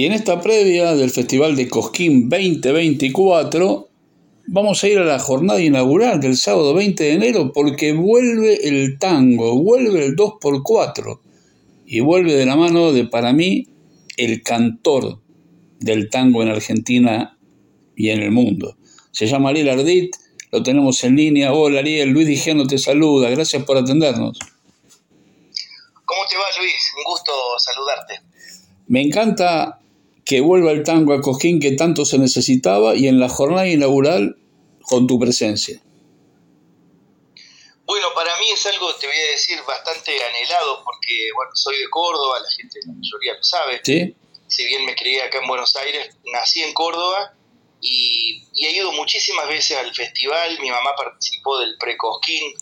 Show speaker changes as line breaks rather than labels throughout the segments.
Y en esta previa del Festival de Cosquín 2024, vamos a ir a la jornada inaugural del sábado 20 de enero porque vuelve el tango, vuelve el 2x4 y vuelve de la mano de, para mí, el cantor del tango en Argentina y en el mundo. Se llama Ariel Ardit, lo tenemos en línea. Hola Ariel, Luis Dijano te saluda, gracias por atendernos.
¿Cómo te va Luis? Un gusto saludarte.
Me encanta que vuelva el tango a Cosquín que tanto se necesitaba y en la jornada inaugural con tu presencia?
Bueno, para mí es algo, te voy a decir, bastante anhelado, porque, bueno, soy de Córdoba, la gente, la mayoría lo sabe.
Sí.
Si bien me crié acá en Buenos Aires, nací en Córdoba y, he ido muchísimas veces al festival. Mi mamá participó del Precosquín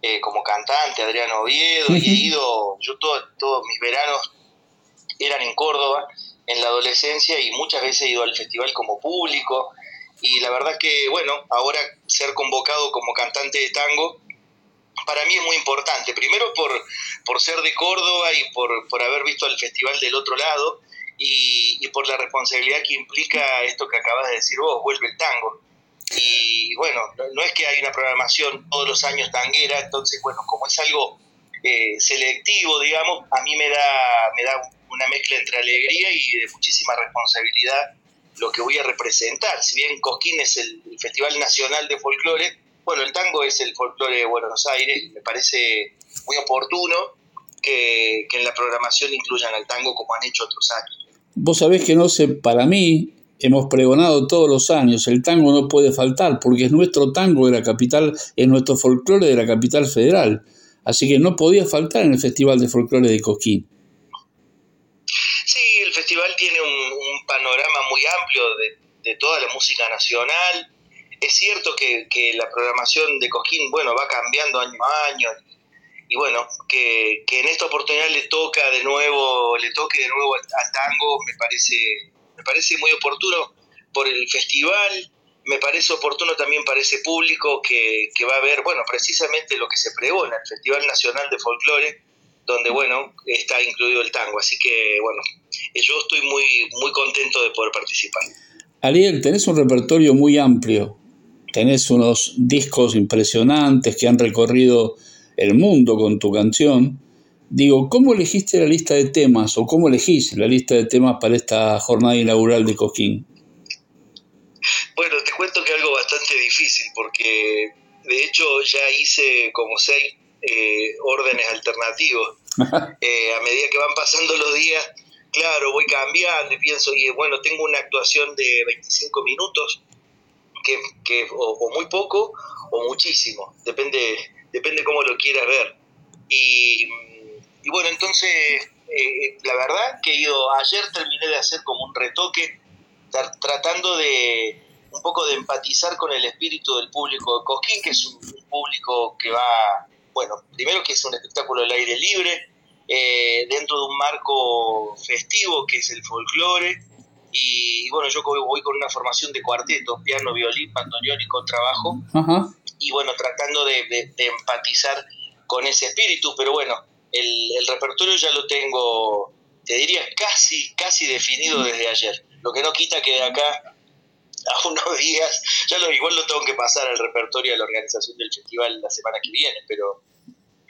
eh, como cantante, Adriano Oviedo, y he ido, yo todos mis veranos eran en Córdoba en la adolescencia y muchas veces he ido al festival como público y la verdad que, bueno, ahora ser convocado como cantante de tango, para mí es muy importante. Primero por, por ser de Córdoba y por, por haber visto el festival del otro lado y, por la responsabilidad que implica esto que acabas de decir vos, vuelve el tango. Y bueno, no, es que hay una programación todos los años tanguera, entonces, bueno, como es algo eh, selectivo, digamos, a mí me da, me da una mezcla entre alegría y de muchísima responsabilidad lo que voy a representar. Si bien Cosquín es el, Festival Nacional de Folclore, bueno, el tango es el folclore de Buenos Aires y me parece muy oportuno que, en la programación incluyan al tango como han hecho otros años.
Vos sabés que no sé, para mí hemos pregonado todos los años, el tango no puede faltar porque es nuestro tango de la capital, es nuestro folclore de la capital federal. Así que no podía faltar en el Festival de Folclore de Cosquín.
Festival tiene un, panorama muy amplio de, toda la música nacional. Es cierto que, la programación de Cosquín, bueno, va cambiando año a año y bueno, que, en esta oportunidad le toca de nuevo, le toque de nuevo al, tango, me parece, me parece muy oportuno por el festival, me parece oportuno también para ese público que, que va a ver, bueno, precisamente lo que se pregona, el Festival Nacional de Folclore, donde, bueno, está incluido el tango. Así que, bueno, yo estoy muy, muy contento de poder participar.
Ariel, tenés un repertorio muy amplio, tenés unos discos impresionantes que han recorrido el mundo con tu canción. Digo, ¿cómo elegiste la lista de temas o cómo elegís la lista de temas para esta jornada inaugural de Coquín?
Bueno, te cuento que algo bastante difícil porque de hecho ya hice como seis eh, órdenes alternativos. Eh, a medida que van pasando los días, claro, voy cambiando y pienso, y bueno, tengo una actuación de 25 minutos, que, que o, muy poco o muchísimo, depende, depende cómo lo quieras ver. Y, bueno, entonces, eh, la verdad que yo ayer terminé de hacer como un retoque, tratando de un poco de empatizar con el espíritu del público de Cosquín, que es un público que va bueno, primero que es un espectáculo al aire libre, eh, dentro de un marco festivo que es el folclore, y, bueno, yo voy con una formación de cuarteto, piano, violín, bandoneón y contrabajo, y bueno, tratando de, empatizar con ese espíritu, pero bueno, el, el repertorio ya lo tengo, te diría, casi, casi definido desde ayer. Lo que no quita que de acá a unos días, ya lo igual lo tengo que pasar al repertorio de la organización del festival la semana que viene, pero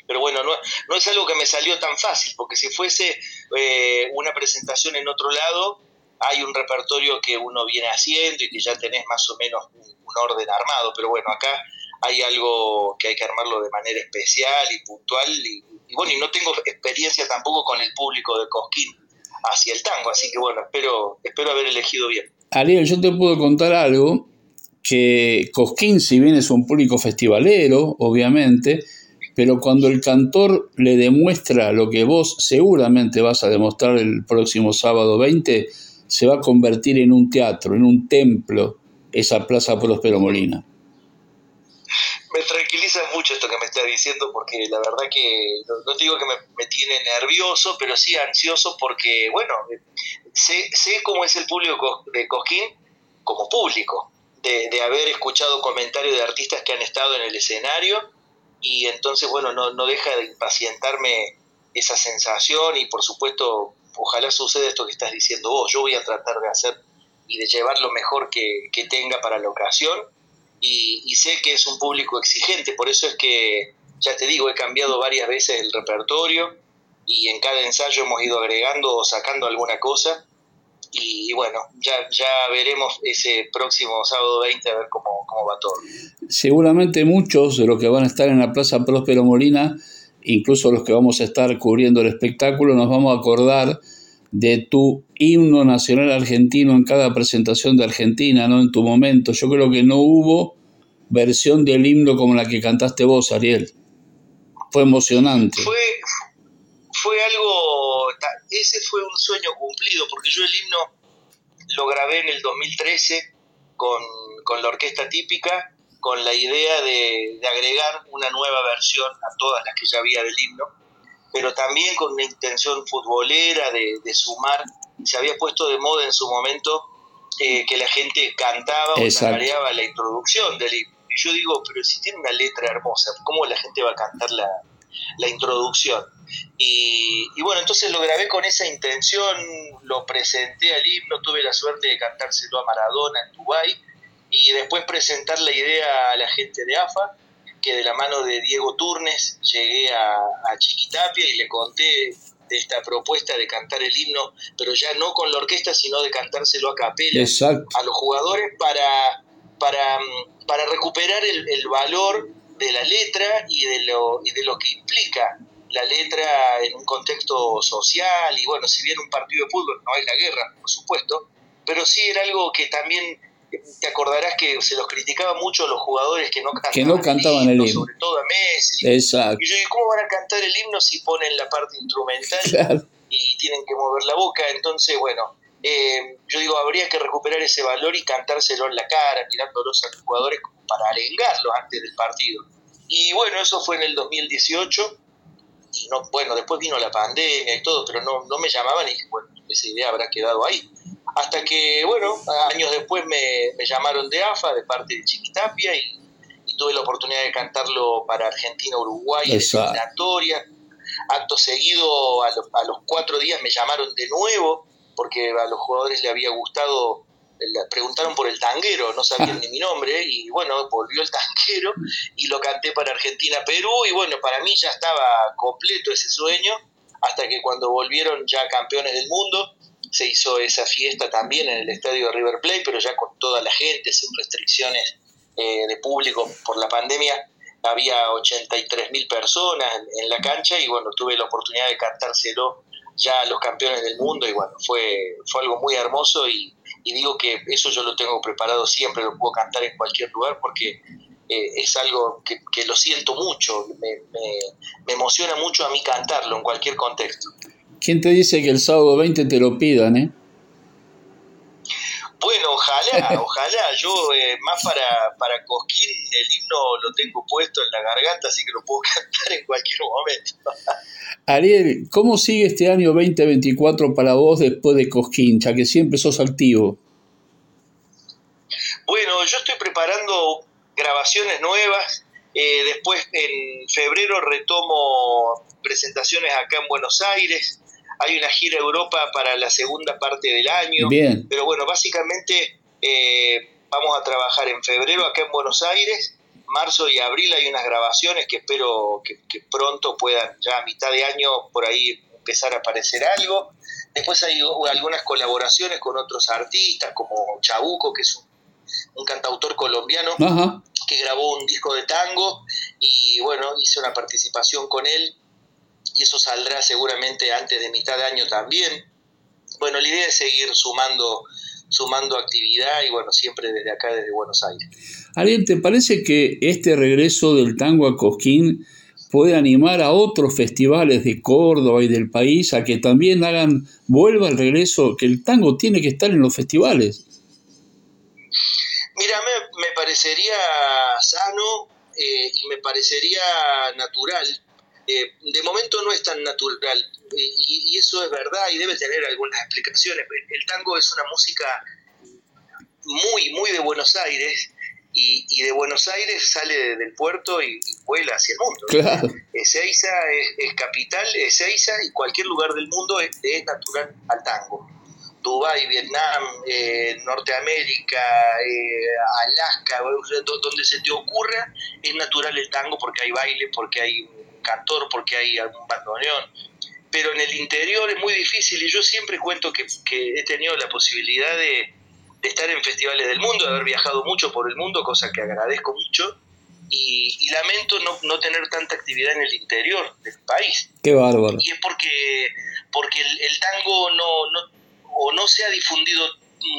pero bueno, no, no es algo que me salió tan fácil, porque si fuese eh, una presentación en otro lado, hay un repertorio que uno viene haciendo y que ya tenés más o menos un, orden armado, pero bueno, acá hay algo que hay que armarlo de manera especial y puntual, y, bueno, y no tengo experiencia tampoco con el público de Cosquín hacia el tango, así que bueno, espero, espero haber elegido bien.
Ariel, yo te puedo contar algo, que Cosquín, si bien es un público festivalero, obviamente, pero cuando el cantor le demuestra lo que vos seguramente vas a demostrar el próximo sábado 20, se va a convertir en un teatro, en un templo, esa Plaza Próspero Molina.
Me tranquiliza mucho esto que me estás diciendo porque la verdad que no, te digo que me, me, tiene nervioso, pero sí ansioso porque, bueno, sé, sé cómo es el público de Cosquín como público, de, de, haber escuchado comentarios de artistas que han estado en el escenario y entonces, bueno, no, no deja de impacientarme esa sensación y por supuesto ojalá suceda esto que estás diciendo vos. Yo voy a tratar de hacer y de llevar lo mejor que, tenga para la ocasión. Y, sé que es un público exigente, por eso es que, ya te digo, he cambiado varias veces el repertorio y en cada ensayo hemos ido agregando o sacando alguna cosa. Y, bueno, ya, ya veremos ese próximo sábado 20 a ver cómo, cómo va todo.
Seguramente muchos de los que van a estar en la Plaza Próspero Molina, incluso los que vamos a estar cubriendo el espectáculo, nos vamos a acordar de tu himno nacional argentino en cada presentación de Argentina, ¿no? En tu momento. Yo creo que no hubo versión del himno como la que cantaste vos, Ariel. Fue emocionante.
Fue, fue algo, ese fue un sueño cumplido, porque yo el himno lo grabé en el 2013 con, con la orquesta típica, con la idea de, de agregar una nueva versión a todas las que ya había del himno pero también con una intención futbolera de, sumar. Se había puesto de moda en su momento eh, que la gente cantaba o tarareaba la introducción del himno. Y yo digo, pero si tiene una letra hermosa, ¿cómo la gente va a cantar la, introducción? Y, y, bueno, entonces lo grabé con esa intención, lo presenté al himno, tuve la suerte de cantárselo a Maradona en Dubái y después presentar la idea a la gente de AFA que de la mano de Diego Turnes llegué a, Chiquitapia y le conté de esta propuesta de cantar el himno, pero ya no con la orquesta, sino de cantárselo a capela a los jugadores para, para, para recuperar el, valor de la letra y de, lo, y de lo que implica la letra en un contexto social y bueno, si bien un partido de fútbol no es la guerra, por supuesto, pero sí era algo que también te acordarás que se los criticaba mucho a los jugadores que no cantaban,
que no cantaban el, himno,
sobre todo a Messi.
Exacto.
Y yo digo, ¿cómo van a cantar el himno si ponen la parte instrumental y tienen que mover la boca? Entonces, bueno, eh, yo digo, habría que recuperar ese valor y cantárselo en la cara, mirándolos a los jugadores como para arengarlos antes del partido. Y bueno, eso fue en el 2018. Y no, bueno, después vino la pandemia y todo, pero no, no me llamaban y bueno, esa idea habrá quedado ahí. Hasta que, bueno, años después me, llamaron de AFA, de parte de Chiquitapia, y, tuve la oportunidad de cantarlo para Argentina-Uruguay en eliminatoria. Acto seguido, a, a, los cuatro días me llamaron de nuevo, porque a los jugadores le había gustado, preguntaron por el tanguero, no sabían ni mi nombre, y bueno, volvió el tanguero y lo canté para Argentina-Perú, y bueno, para mí ya estaba completo ese sueño, hasta que cuando volvieron ya campeones del mundo, se hizo esa fiesta también en el estadio de River Plate, pero ya con toda la gente, sin restricciones eh, de público por la pandemia. Había 83 mil personas en, la cancha y bueno, tuve la oportunidad de cantárselo ya a los campeones del mundo y bueno, fue, fue algo muy hermoso y, digo que eso yo lo tengo preparado siempre, lo puedo cantar en cualquier lugar porque eh, es algo que, lo siento mucho, me, me emociona mucho a mí cantarlo en cualquier contexto.
¿Quién te dice que el sábado 20 te lo pidan, eh?
Bueno, ojalá, ojalá. Yo eh, más para, para Cosquín el himno lo tengo puesto en la garganta, así que lo puedo cantar en cualquier momento.
Ariel, ¿cómo sigue este año 2024 para vos después de Cosquín, ya que siempre sos activo?
Bueno, yo estoy preparando grabaciones nuevas. Eh, después en febrero retomo presentaciones acá en Buenos Aires hay una gira Europa para la segunda parte del año.
Bien.
Pero bueno, básicamente eh, vamos a trabajar en febrero acá en Buenos Aires. Marzo y abril hay unas grabaciones que espero que, pronto puedan, ya a mitad de año, por ahí empezar a aparecer algo. Después hay algunas colaboraciones con otros artistas, como Chabuco, que es un, cantautor colombiano que grabó un disco de tango y bueno, hice una participación con él y eso saldrá seguramente antes de mitad de año también. Bueno, la idea es seguir sumando, sumando actividad y bueno, siempre desde acá, desde Buenos Aires.
Ariel, ¿te parece que este regreso del tango a Cosquín puede animar a otros festivales de Córdoba y del país a que también hagan, vuelva el regreso, que el tango tiene que estar en los festivales?
Mira, me, parecería sano eh, y me parecería natural eh, de momento no es tan natural y, eso es verdad y debe tener algunas explicaciones. El tango es una música muy, muy de Buenos Aires y, de Buenos Aires sale del puerto y, vuela hacia el mundo.
Claro.
Ezeiza es, capital, Ezeiza y cualquier lugar del mundo es, natural al tango. Dubái, Vietnam, eh, Norteamérica, eh, Alaska, donde se te ocurra, es natural el tango porque hay baile, porque hay cantor, porque hay algún bandoneón. Pero en el interior es muy difícil y yo siempre cuento que he tenido la posibilidad de, de estar en festivales del mundo, de haber viajado mucho por el mundo, cosa que agradezco mucho, y, lamento no, no, tener tanta actividad en el interior del país.
Qué bárbaro.
Y es porque, porque el, tango no, no, o no se ha difundido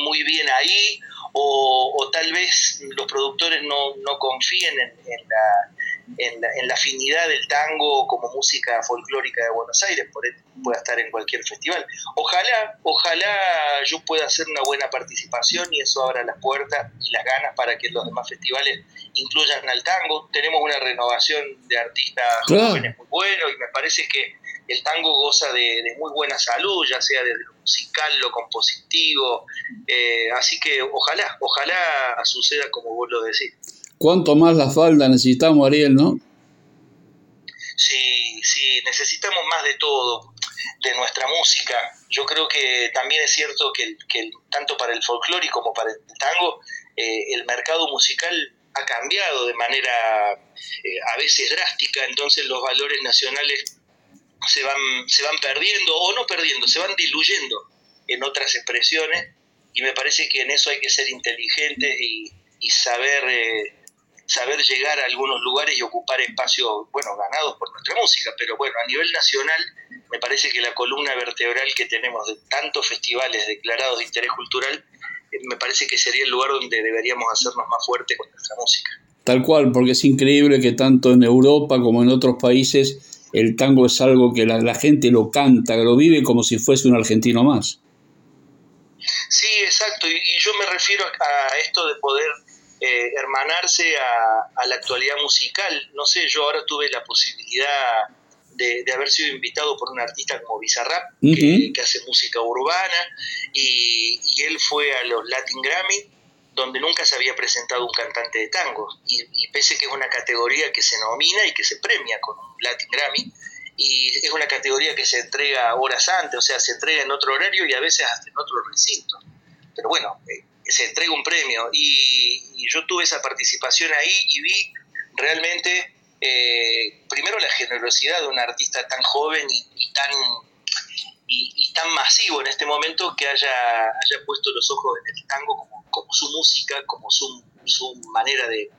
muy bien ahí, o, tal vez los productores no, no confíen en, la, en la, en la, afinidad del tango como música folclórica de Buenos Aires, por pueda estar en cualquier festival. Ojalá, ojalá yo pueda hacer una buena participación y eso abra las puertas y las ganas para que los demás festivales incluyan al tango. Tenemos una renovación de artistas jóvenes muy buenos y me parece que el tango goza de, muy buena salud, ya sea desde lo musical, lo compositivo, eh, así que ojalá, ojalá suceda como vos lo decís.
¿Cuánto más la falda necesitamos, Ariel, no?
Sí, sí, necesitamos más de todo, de nuestra música. Yo creo que también es cierto que, tanto para el folclore como para el tango, eh, el mercado musical ha cambiado de manera eh, a veces drástica, entonces los valores nacionales se van, se van perdiendo o no perdiendo, se van diluyendo en otras expresiones y me parece que en eso hay que ser inteligentes y, saber eh, saber llegar a algunos lugares y ocupar espacios, bueno, ganados por nuestra música, pero bueno, a nivel nacional me parece que la columna vertebral que tenemos de tantos festivales declarados de interés cultural, eh, me parece que sería el lugar donde deberíamos hacernos más fuertes con nuestra música.
Tal cual, porque es increíble que tanto en Europa como en otros países el tango es algo que la, gente lo canta, lo vive como si fuese un argentino más.
Sí, exacto, y, y yo me refiero a esto de poder eh, hermanarse a, la actualidad musical. No sé, yo ahora tuve la posibilidad de, haber sido invitado por un artista como Bizarrap, que, hace música urbana, y, él fue a los Latin Grammy, donde nunca se había presentado un cantante de tango. Y, y pese que es una categoría que se nomina y que se premia con un Latin Grammy, y es una categoría que se entrega horas antes, o sea, se entrega en otro horario y a veces hasta en otro recinto. Pero bueno, eh, se entrega un premio y, yo tuve esa participación ahí y vi realmente eh, primero la generosidad de un artista tan joven y, tan y, tan masivo en este momento que haya, haya puesto los ojos en el tango como, su música, como su, su manera de,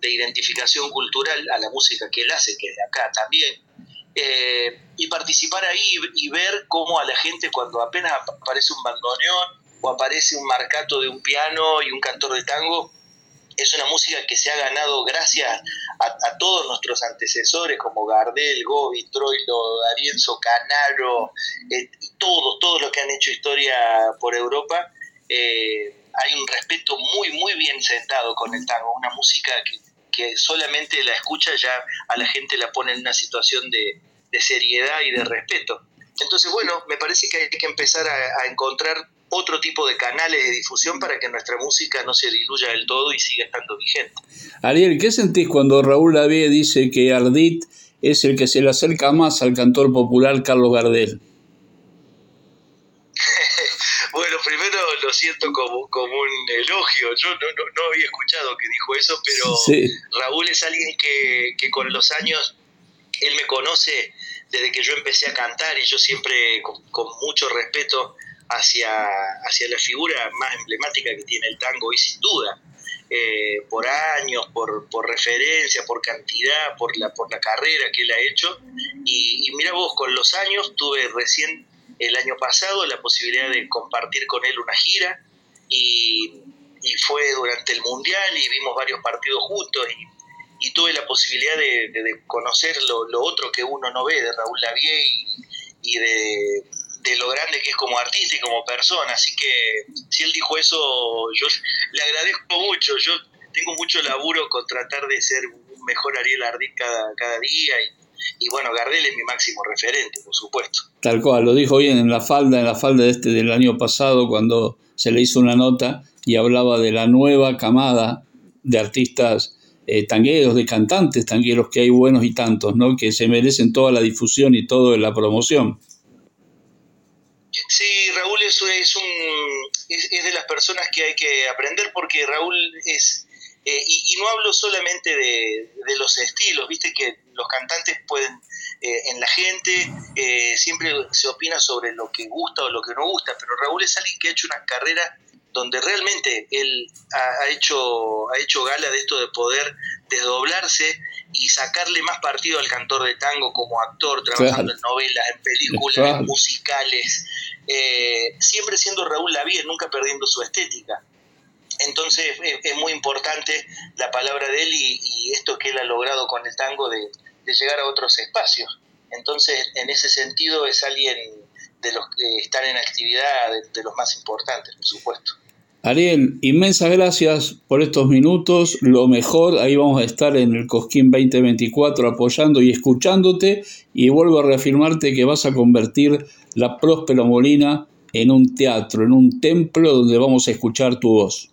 de, identificación cultural a la música que él hace, que es de acá también. Eh, y participar ahí y ver cómo a la gente cuando apenas aparece un bandoneón o aparece un marcato de un piano y un cantor de tango, es una música que se ha ganado gracias a, todos nuestros antecesores como Gardel, Gobi, Troilo, Darienzo, Canaro, eh, todos, todos los que han hecho historia por Europa. Eh, hay un respeto muy, muy bien sentado con el tango, una música que, solamente la escucha ya a la gente la pone en una situación de, seriedad y de respeto. Entonces, bueno, me parece que hay que empezar a encontrar otro tipo de canales de difusión para que nuestra música no se diluya del todo y siga estando vigente.
Ariel, ¿qué sentís cuando Raúl Lavie dice que Ardit es el que se le acerca más al cantor popular Carlos Gardel?
bueno, primero lo siento como, como un elogio. Yo no, no, había escuchado que dijo eso, pero Raúl es alguien que, que con los años, él me conoce desde que yo empecé a cantar y yo siempre con, con mucho respeto hacia, hacia la figura más emblemática que tiene el tango y sin duda. Eh, por años, por, por, referencia, por cantidad, por la, por la carrera que él ha hecho. Y, mira vos, con los años tuve recién el año pasado la posibilidad de compartir con él una gira y, fue durante el Mundial y vimos varios partidos juntos y, tuve la posibilidad de, conocer lo, lo, otro que uno no ve de Raúl Lavie y de, de lo grande que es como artista y como persona. Así que si él dijo eso, yo le agradezco mucho. Yo tengo mucho laburo con tratar de ser un mejor Ariel Ardit cada, cada día y, bueno, Gardel es mi máximo referente, por supuesto.
Tal cual, lo dijo bien en la falda, en la falda de este del año pasado cuando se le hizo una nota y hablaba de la nueva camada de artistas eh, tangueros, de cantantes tangueros, que hay buenos y tantos, ¿no? Que se merecen toda la difusión y toda la promoción.
Sí, Raúl es, un, es, de las personas que hay que aprender porque Raúl es, eh, y, no hablo solamente de, los estilos, viste que los cantantes pueden, eh, en la gente eh, siempre se opina sobre lo que gusta o lo que no gusta, pero Raúl es alguien que ha hecho una carrera donde realmente él ha, hecho, ha hecho gala de esto de poder desdoblarse y sacarle más partido al cantor de tango como actor, trabajando en novelas, en películas, en musicales, eh, siempre siendo Raúl Lavie, nunca perdiendo su estética. Entonces es, muy importante la palabra de él y, esto que él ha logrado con el tango de, llegar a otros espacios. Entonces, en ese sentido, es alguien de los que están en actividad, de los más importantes, por supuesto.
Ariel, inmensas gracias por estos minutos. Lo mejor, ahí vamos a estar en el Cosquín 2024 apoyando y escuchándote. Y vuelvo a reafirmarte que vas a convertir la Próspero Molina en un teatro, en un templo donde vamos a escuchar tu voz.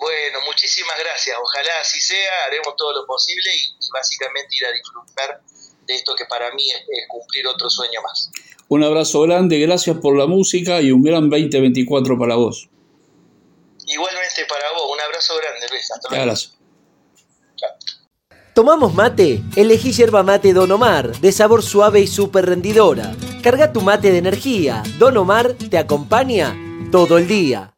Bueno, muchísimas gracias. Ojalá así sea. Haremos todo lo posible y, básicamente ir a disfrutar de esto que para mí es cumplir otro sueño más.
Un abrazo grande, gracias por la música y un gran 2024 para vos.
Igualmente para vos, un abrazo grande, Luis. Hasta luego. Abrazo.
¿Tomamos mate? Elegí yerba mate Don Omar, de sabor suave y súper rendidora. Carga tu mate de energía. Don Omar te acompaña todo el día.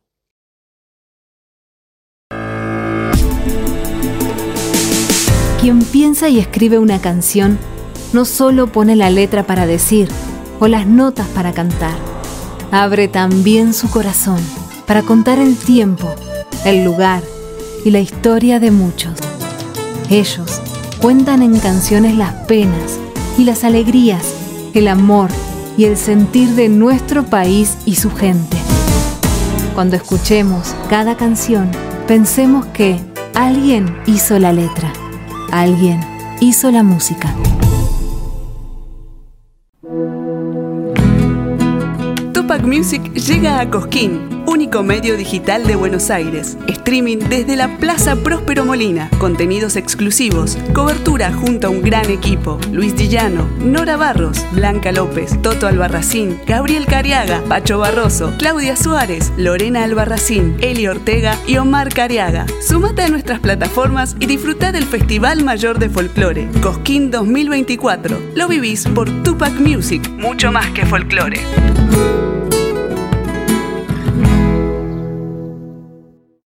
Quien piensa y escribe una canción no solo pone la letra para decir o las notas para cantar, abre también su corazón para contar el tiempo, el lugar y la historia de muchos. Ellos cuentan en canciones las penas y las alegrías, el amor y el sentir de nuestro país y su gente. Cuando escuchemos cada canción, pensemos que alguien hizo la letra, alguien hizo la música.
Tupac Music llega a Cosquín único medio digital de Buenos Aires. Streaming desde la Plaza Próspero Molina. Contenidos exclusivos. Cobertura junto a un gran equipo. Luis Dillano, Nora Barros, Blanca López, Toto Albarracín, Gabriel Cariaga, Pacho Barroso, Claudia Suárez, Lorena Albarracín, Eli Ortega y Omar Cariaga. Sumate a nuestras plataformas y disfruta del Festival Mayor de Folclore, Cosquín 2024. Lo vivís por Tupac Music, mucho más que folclore.